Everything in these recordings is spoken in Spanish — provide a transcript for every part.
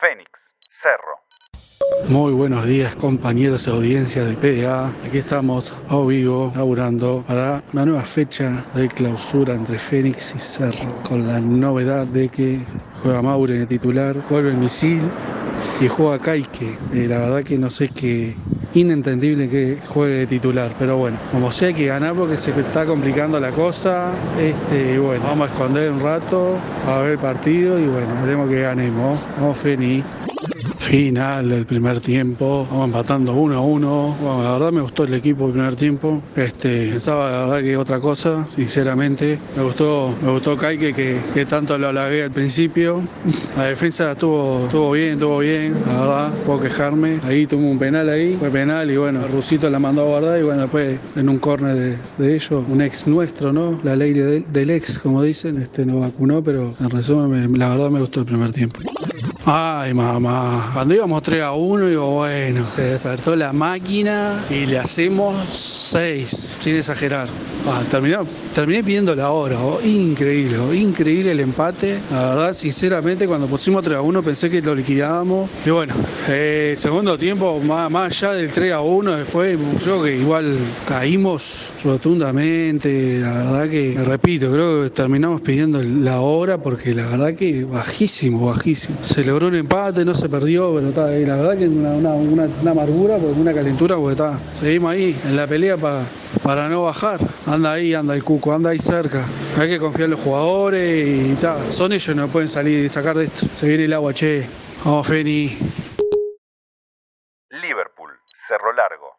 Fénix, Cerro. Muy buenos días compañeros de audiencia del PDA. Aquí estamos a vivo laburando para una nueva fecha de clausura entre Fénix y Cerro. Con la novedad de que juega Maure el titular, vuelve el misil y juega Kaike. Eh, la verdad que no sé qué inentendible que juegue de titular, pero bueno, como sé hay que ganar porque se está complicando la cosa, este, bueno, vamos a esconder un rato, a ver el partido y bueno, veremos que ganemos. Vamos Feni. Final del primer tiempo, empatando uno a uno. Bueno, la verdad me gustó el equipo del primer tiempo. Este, pensaba la verdad que otra cosa, sinceramente. Me gustó, me gustó Kaike que, tanto lo halagué al principio. La defensa estuvo, estuvo bien, estuvo bien, la verdad, puedo quejarme. Ahí tuvo un penal ahí, fue penal y bueno, Rusito la mandó a guardar y bueno, después en un córner de, ellos, un ex nuestro, ¿no? La ley de- del ex, como dicen, este no vacunó, pero en resumen, me- la verdad me gustó el primer tiempo. Ay, mamá. Cuando íbamos 3 a 1, digo, bueno, se despertó la máquina y le hacemos 6, sin exagerar. Ah, terminé, terminé pidiendo la hora, oh, increíble, oh, increíble el empate. La verdad, sinceramente, cuando pusimos 3 a 1 pensé que lo liquidábamos. Y bueno, eh, segundo tiempo, más, más allá del 3 a 1, después yo creo que igual caímos rotundamente. La verdad que, repito, creo que terminamos pidiendo la hora porque la verdad que bajísimo, bajísimo. Se logró un empate, no se perdió, pero está ahí. La verdad que una, una, una, amargura, porque una calentura, porque está. Seguimos ahí en la pelea para para no bajar. Anda ahí, anda el cuco, anda ahí cerca. Hay que confiar en los jugadores y tal. Son ellos no pueden salir y sacar de esto. Se viene el agua, che. Vamos, Feni. Liverpool, Cerro Largo.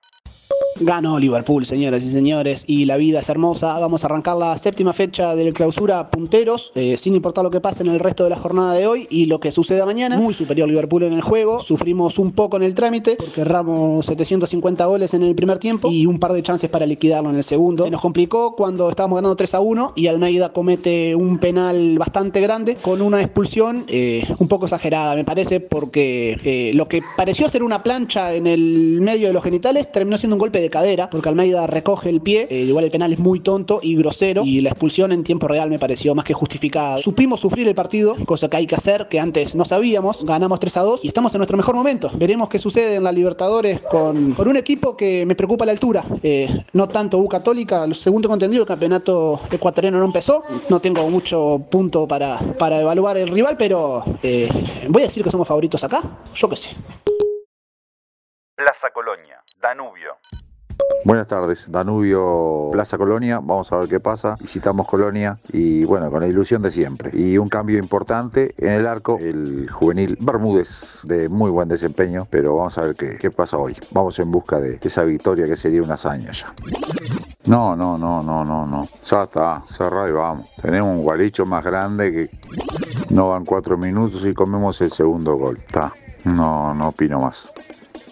Ganó Liverpool, señoras y señores, y la vida es hermosa. Vamos a arrancar la séptima fecha del clausura punteros, eh, sin importar lo que pase en el resto de la jornada de hoy y lo que suceda mañana. Muy superior Liverpool en el juego. Sufrimos un poco en el trámite, porque erramos 750 goles en el primer tiempo y un par de chances para liquidarlo en el segundo. Se nos complicó cuando estábamos ganando 3 a 1 y Almeida comete un penal bastante grande con una expulsión eh, un poco exagerada, me parece, porque eh, lo que pareció ser una plancha en el medio de los genitales terminó siendo un golpe de cadera, porque Almeida recoge el pie, eh, igual el penal es muy tonto y grosero, y la expulsión en tiempo real me pareció más que justificada. Supimos sufrir el partido, cosa que hay que hacer, que antes no sabíamos, ganamos 3 a 2 y estamos en nuestro mejor momento. Veremos qué sucede en la Libertadores con, con un equipo que me preocupa la altura, Eh, no tanto U Católica, según tengo entendido el campeonato ecuatoriano no empezó, no tengo mucho punto para, para evaluar el rival, pero eh, voy a decir que somos favoritos acá, yo qué sé. Plaza Colonia, Danubio. Buenas tardes, Danubio Plaza Colonia, vamos a ver qué pasa. Visitamos Colonia y bueno, con la ilusión de siempre. Y un cambio importante en el arco, el juvenil Bermúdez de muy buen desempeño, pero vamos a ver qué, qué pasa hoy. Vamos en busca de esa victoria que sería una hazaña ya. No, no, no, no, no, no. Ya está, cerrado y vamos. Tenemos un gualicho más grande que no van cuatro minutos y comemos el segundo gol. Está. No, no opino más.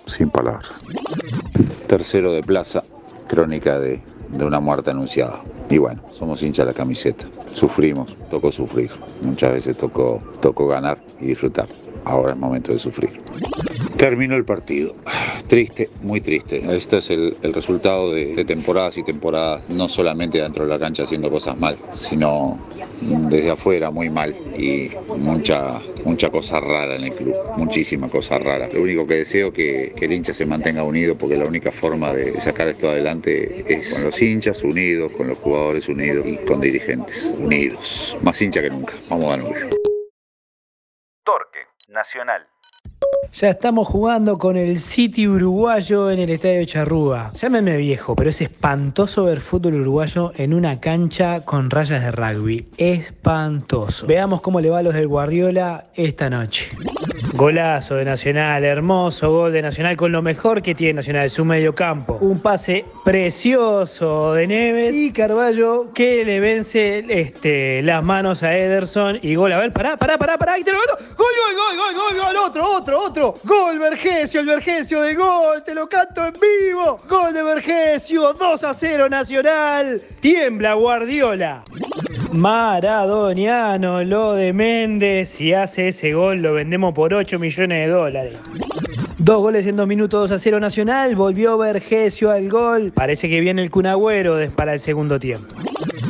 Sin palabras. Tercero de plaza, crónica de, de una muerte anunciada. Y bueno, somos hinchas de la camiseta. Sufrimos, tocó sufrir. Muchas veces tocó, tocó ganar y disfrutar. Ahora es momento de sufrir. Terminó el partido. Triste, muy triste. Este es el, resultado de, de temporadas y temporadas, no solamente dentro de la cancha haciendo cosas mal, sino desde afuera muy mal y mucha, mucha cosa rara en el club, muchísima cosa rara. Lo único que deseo que, que el hincha se mantenga unido porque la única forma de sacar esto adelante es con los hinchas unidos, con los jugadores unidos y con dirigentes unidos. Más hincha que nunca. Vamos a Danubio. Torque, Nacional. Ya estamos jugando con el City uruguayo en el Estadio Charrúa. Llámeme viejo, pero es espantoso ver fútbol uruguayo en una cancha con rayas de rugby. Espantoso. Veamos cómo le va a los del Guardiola esta noche. Golazo de Nacional, hermoso gol de Nacional con lo mejor que tiene Nacional, su medio campo. Un pase precioso de Neves y Carballo que le vence este, las manos a Ederson y gol. A ver, pará, pará, pará, pará, y te lo meto. Gol, gol, gol, gol, gol, gol, otro, otro, otro. Gol, Vergesio, el Vergesio de gol, te lo canto en vivo. Gol de Vergesio, 2 a 0 Nacional. Tiembla Guardiola. Maradoniano, lo de Méndez, si hace ese gol lo vendemos por 8 millones de dólares. Dos goles en dos minutos, 2 a 0 Nacional, volvió Vergesio al gol. Parece que viene el Cunagüero para el segundo tiempo.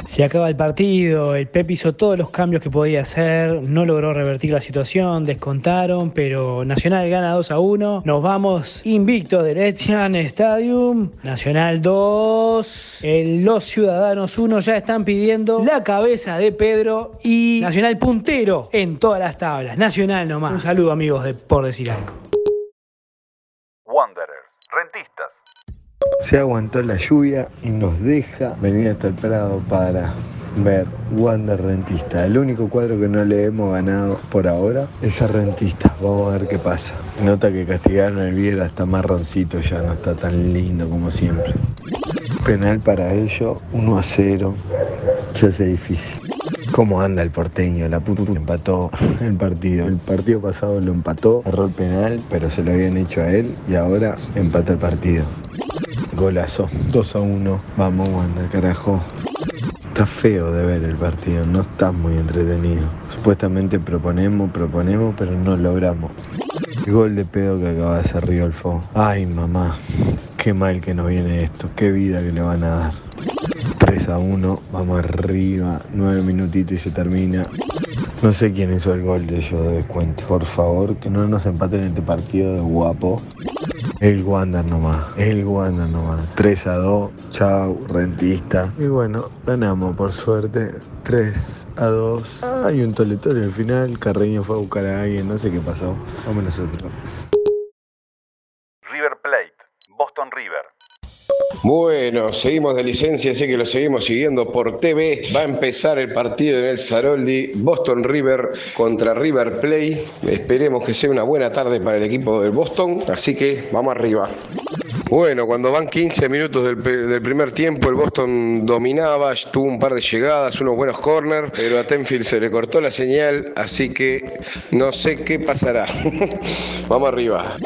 Se acaba el partido, el Pep hizo todos los cambios que podía hacer, no logró revertir la situación, descontaron, pero Nacional gana 2 a 1. Nos vamos invictos del Etihad Stadium. Nacional 2. los Ciudadanos 1 ya están pidiendo la cabeza de Pedro y Nacional puntero en todas las tablas. Nacional nomás. Un saludo amigos de Por Decir Algo. Se aguantó la lluvia y nos deja venir hasta el Prado para ver Wander Rentista. El único cuadro que no le hemos ganado por ahora es a Rentista. Vamos a ver qué pasa. Nota que castigaron el Viera está marroncito, ya no está tan lindo como siempre. Penal para ellos, 1 a 0. Se hace difícil. ¿Cómo anda el porteño? La puta empató el partido. El partido pasado lo empató, erró el penal, pero se lo habían hecho a él y ahora empata el partido. Golazo, 2 a 1. Vamos, Wander, carajo. Está feo de ver el partido, no está muy entretenido. Supuestamente proponemos, proponemos, pero no logramos. Gol de pedo que acaba de hacer Riolfo. Ay, mamá, qué mal que nos viene esto, qué vida que le van a dar. 3 a 1, vamos arriba, 9 minutitos y se termina. No sé quién hizo el gol de ellos de descuento. Por favor, que no nos empaten este partido de guapo. El Wander nomás, el Wander nomás. 3 a 2, chau, rentista. Y bueno, ganamos por suerte. 3 a 2. Hay un toletorio al final. Carreño fue a buscar a alguien, no sé qué pasó. Vamos nosotros. Bueno, seguimos de licencia, así que lo seguimos siguiendo por TV. Va a empezar el partido en el Saroldi, Boston River contra River Play. Esperemos que sea una buena tarde para el equipo del Boston, así que vamos arriba. Bueno, cuando van 15 minutos del, del, primer tiempo, el Boston dominaba, tuvo un par de llegadas, unos buenos corners, pero a Tenfield se le cortó la señal, así que no sé qué pasará. Vamos arriba.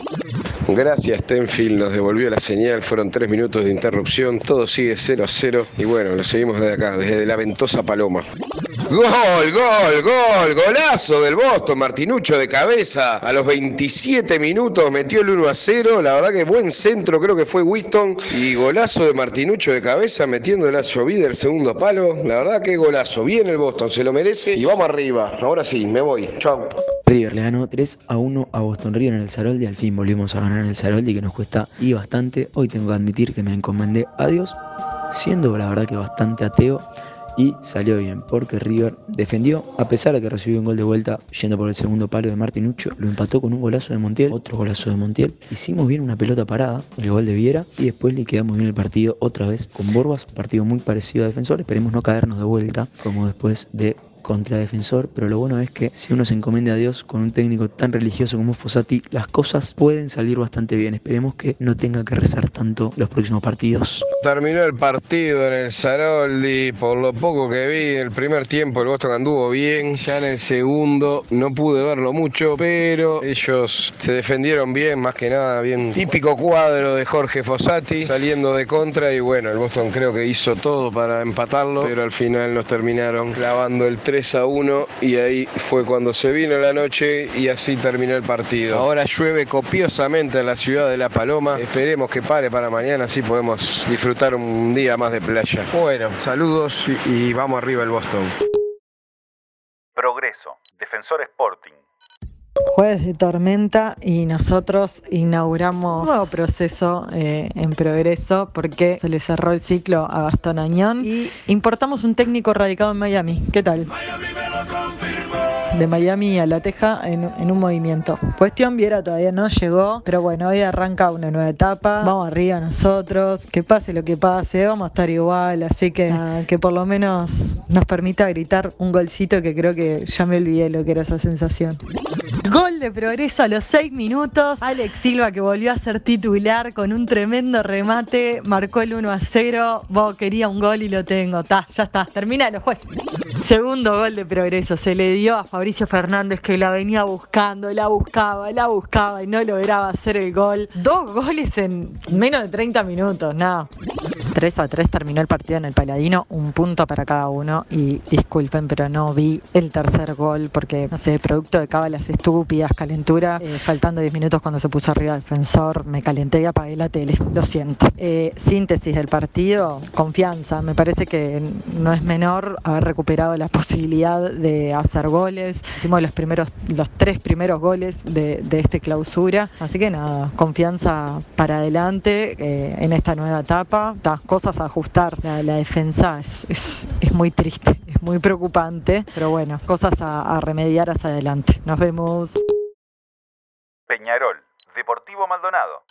Gracias, Tenfield nos devolvió la señal, fueron tres minutos de interrupción, todo sigue 0 a 0 y bueno, lo seguimos desde acá, desde la ventosa Paloma. Gol, gol, gol, golazo del Boston, Martinucho de cabeza. A los 27 minutos metió el 1 a 0. La verdad que buen centro, creo que fue Winston. Y golazo de Martinucho de cabeza metiendo la llovida el segundo palo. La verdad que golazo. Bien el Boston, se lo merece. Y vamos arriba. Ahora sí, me voy. Chao. River le ganó 3 a 1 a Boston River en el Saroldi. Al fin volvimos a ganar en el Saroldi, que nos cuesta y bastante. Hoy tengo que admitir que me encomendé a Dios, siendo la verdad que bastante ateo y salió bien porque River defendió a pesar de que recibió un gol de vuelta yendo por el segundo palo de Martinucho, lo empató con un golazo de Montiel, otro golazo de Montiel. Hicimos bien una pelota parada, el gol de Viera y después le quedamos bien el partido otra vez con Borbas, partido muy parecido a Defensor, esperemos no caernos de vuelta como después de contra Defensor, pero lo bueno es que si uno se encomienda a Dios con un técnico tan religioso como Fossati, las cosas pueden salir bastante bien. Esperemos que no tenga que rezar tanto los próximos partidos. Terminó el partido en el Saroldi, por lo poco que vi, el primer tiempo el Boston anduvo bien, ya en el segundo no pude verlo mucho, pero ellos se defendieron bien, más que nada bien. Típico cuadro de Jorge Fossati saliendo de contra y bueno, el Boston creo que hizo todo para empatarlo, pero al final nos terminaron clavando el 3 a 1 y ahí fue cuando se vino la noche y así terminó el partido. Ahora llueve copiosamente en la ciudad de La Paloma, esperemos que pare para mañana, así podemos disfrutar un día más de playa. Bueno, saludos y, y vamos arriba el Boston. Progreso, Defensor Sporting. Jueves de tormenta y nosotros inauguramos un nuevo proceso eh, en progreso porque se le cerró el ciclo a Gastón Añón y importamos un técnico radicado en Miami. ¿Qué tal? de Miami a La Teja en, en, un movimiento. Cuestión Viera todavía no llegó, pero bueno, hoy arranca una nueva etapa. Vamos arriba nosotros, que pase lo que pase, vamos a estar igual, así que uh, que por lo menos nos permita gritar un golcito que creo que ya me olvidé lo que era esa sensación. Gol de progreso a los 6 minutos. Alex Silva que volvió a ser titular con un tremendo remate, marcó el 1 a 0. Vos quería un gol y lo tengo. Ta, ya está. Termina los jueces. Segundo gol de progreso. Se le dio a Fabricio Fernández que la venía buscando, la buscaba, la buscaba y no lograba hacer el gol. Dos goles en menos de 30 minutos, nada. 3 a 3 terminó el partido en el Paladino, un punto para cada uno y disculpen, pero no vi el tercer gol porque, no sé, producto de cábalas estúpidas, calentura, eh, faltando 10 minutos cuando se puso arriba el defensor, me calenté y apagué la tele, lo siento. Eh, síntesis del partido, confianza, me parece que no es menor haber recuperado la posibilidad de hacer goles, hicimos los primeros, los tres primeros goles de, de este clausura, así que nada, confianza para adelante eh, en esta nueva etapa, las cosas a ajustar, la, la defensa es, es, es muy triste, es muy preocupante, pero bueno, cosas a, a remediar hacia adelante. Nos vemos. Peñarol, Deportivo Maldonado.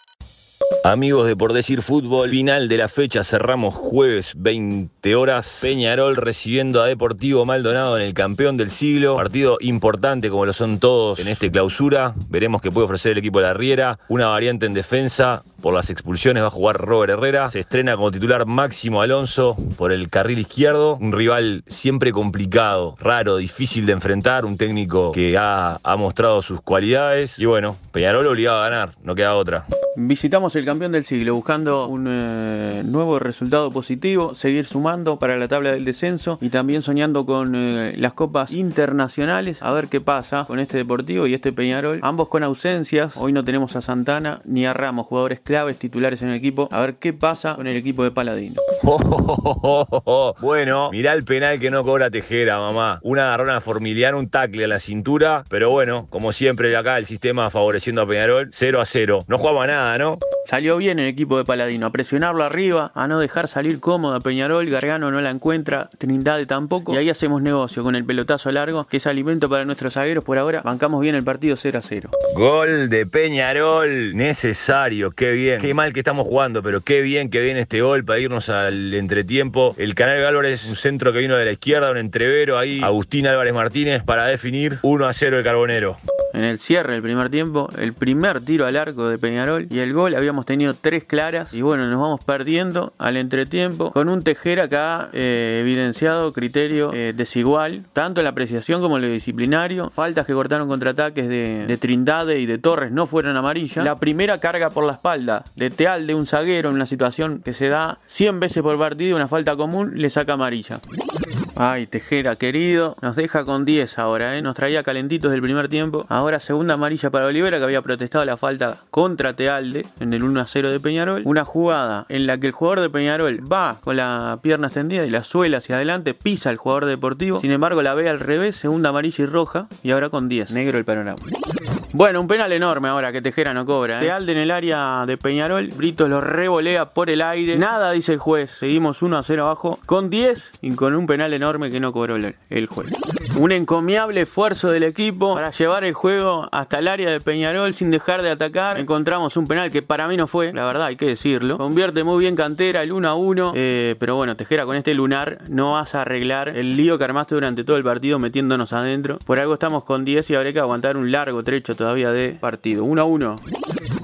Amigos de Por Decir Fútbol, final de la fecha, cerramos jueves 20 horas. Peñarol recibiendo a Deportivo Maldonado en el campeón del siglo. Partido importante como lo son todos en este clausura. Veremos qué puede ofrecer el equipo de la Riera. Una variante en defensa. Por las expulsiones va a jugar Robert Herrera. Se estrena como titular Máximo Alonso por el carril izquierdo. Un rival siempre complicado, raro, difícil de enfrentar. Un técnico que ha, ha mostrado sus cualidades. Y bueno, Peñarol obligado a ganar, no queda otra. Visitamos el campeón del siglo buscando un eh, nuevo resultado positivo, seguir sumando para la tabla del descenso y también soñando con eh, las copas internacionales, a ver qué pasa con este Deportivo y este Peñarol. Ambos con ausencias, hoy no tenemos a Santana ni a Ramos, jugadores claves titulares en el equipo, a ver qué pasa con el equipo de Paladino. bueno, mirá el penal que no cobra Tejera, mamá. Una agarrona formiliana, un tackle a la cintura, pero bueno, como siempre acá el sistema favoreciendo a Peñarol, 0 a 0. No jugamos a nada, ¿no? Salió bien el equipo de Paladino, a presionarlo arriba, a no dejar salir cómodo a Peñarol, Gargano no la encuentra, Trindade tampoco, y ahí hacemos negocio con el pelotazo largo, que es alimento para nuestros zagueros por ahora, bancamos bien el partido 0 a 0. Gol de Peñarol, necesario, qué bien, qué mal que estamos jugando, pero qué bien que viene este gol para irnos al entretiempo. El Canal Álvarez, un centro que vino de la izquierda, un entrevero ahí, Agustín Álvarez Martínez para definir 1 a 0 el Carbonero. En el cierre del primer tiempo, el primer tiro al arco de Peñarol y el gol habíamos tenido tres claras y bueno, nos vamos perdiendo al entretiempo con un Tejera acá eh, evidenciado criterio eh, desigual, tanto en la apreciación como en lo disciplinario, faltas que cortaron contraataques de, de Trindade y de Torres no fueron amarillas, la primera carga por la espalda de Teal de un zaguero en una situación que se da 100 veces por partido, una falta común, le saca amarilla. Ay, Tejera, querido. Nos deja con 10 ahora, ¿eh? Nos traía calentitos del primer tiempo. Ahora segunda amarilla para Olivera, que había protestado la falta contra Tealde en el 1-0 de Peñarol. Una jugada en la que el jugador de Peñarol va con la pierna extendida y la suela hacia adelante, pisa al jugador deportivo. Sin embargo, la ve al revés, segunda amarilla y roja. Y ahora con 10. Negro el panorama. Bueno, un penal enorme ahora que Tejera no cobra. ¿eh? Tealde en el área de Peñarol. Brito lo revolea por el aire. Nada, dice el juez. Seguimos 1 a 0 abajo. Con 10 y con un penal enorme que no cobró el, juez. Un encomiable esfuerzo del equipo para llevar el juego hasta el área de Peñarol sin dejar de atacar. Encontramos un penal que para mí no fue, la verdad, hay que decirlo. Convierte muy bien Cantera el 1 a 1. Eh, pero bueno, Tejera con este lunar no vas a arreglar el lío que armaste durante todo el partido metiéndonos adentro. Por algo estamos con 10 y habrá que aguantar un largo trecho todavía de partido. 1 a 1.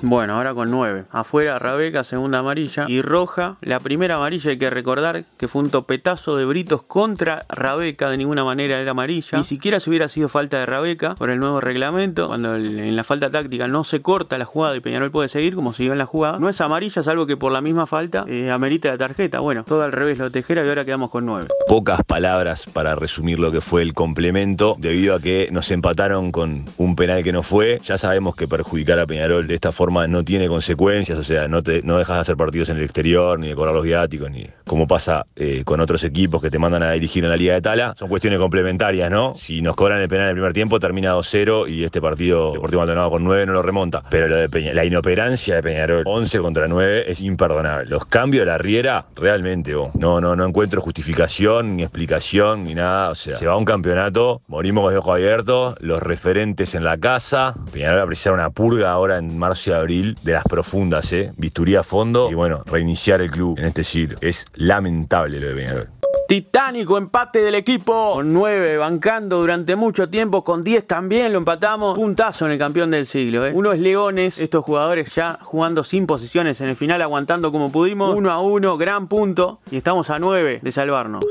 Bueno, ahora con 9. Afuera Rabeca, segunda amarilla. Y roja, la primera amarilla hay que recordar que fue un topetazo de Britos contra Rabeca. De ninguna manera era amarilla. Ni siquiera si hubiera sido falta de Rabeca por el nuevo reglamento. Cuando en la falta táctica no se corta la jugada y Peñarol puede seguir como siguió en la jugada. No es amarilla, salvo que por la misma falta eh, amerita la tarjeta. Bueno, todo al revés lo Tejera y ahora quedamos con 9. Pocas palabras para resumir lo que fue el complemento, debido a que nos empataron con un penal que no fue. Ya sabemos que perjudicar a Peñarol de esta forma no tiene consecuencias, o sea, no, te, no dejas de hacer partidos en el exterior, ni de cobrar los viáticos, ni como pasa eh, con otros equipos que te mandan a dirigir en la Liga de Tala. Son cuestiones complementarias, ¿no? Si nos cobran el penal en el primer tiempo, termina 2-0 y este partido Deportivo Maldonado con 9 no lo remonta. Pero lo de Peña, la inoperancia de Peñarol, 11 contra 9, es imperdonable. Los cambios de la Riera, realmente, oh, no, no, no encuentro justificación, ni explicación, ni nada. O sea, se va un campeonato, morimos con los ojos abiertos, los referentes en la casa. Peñarol va a precisar una purga ahora en marzo y abril de las profundas, ¿eh? Bisturí a fondo y bueno, reiniciar el club en este siglo. Es lamentable lo de Peñarol. Titánico empate del equipo. Con 9 bancando durante mucho tiempo. Con 10 también lo empatamos. Puntazo en el campeón del siglo. ¿eh? Uno es Leones. Estos jugadores ya jugando sin posiciones en el final, aguantando como pudimos. 1 a 1, gran punto. Y estamos a 9 de salvarnos.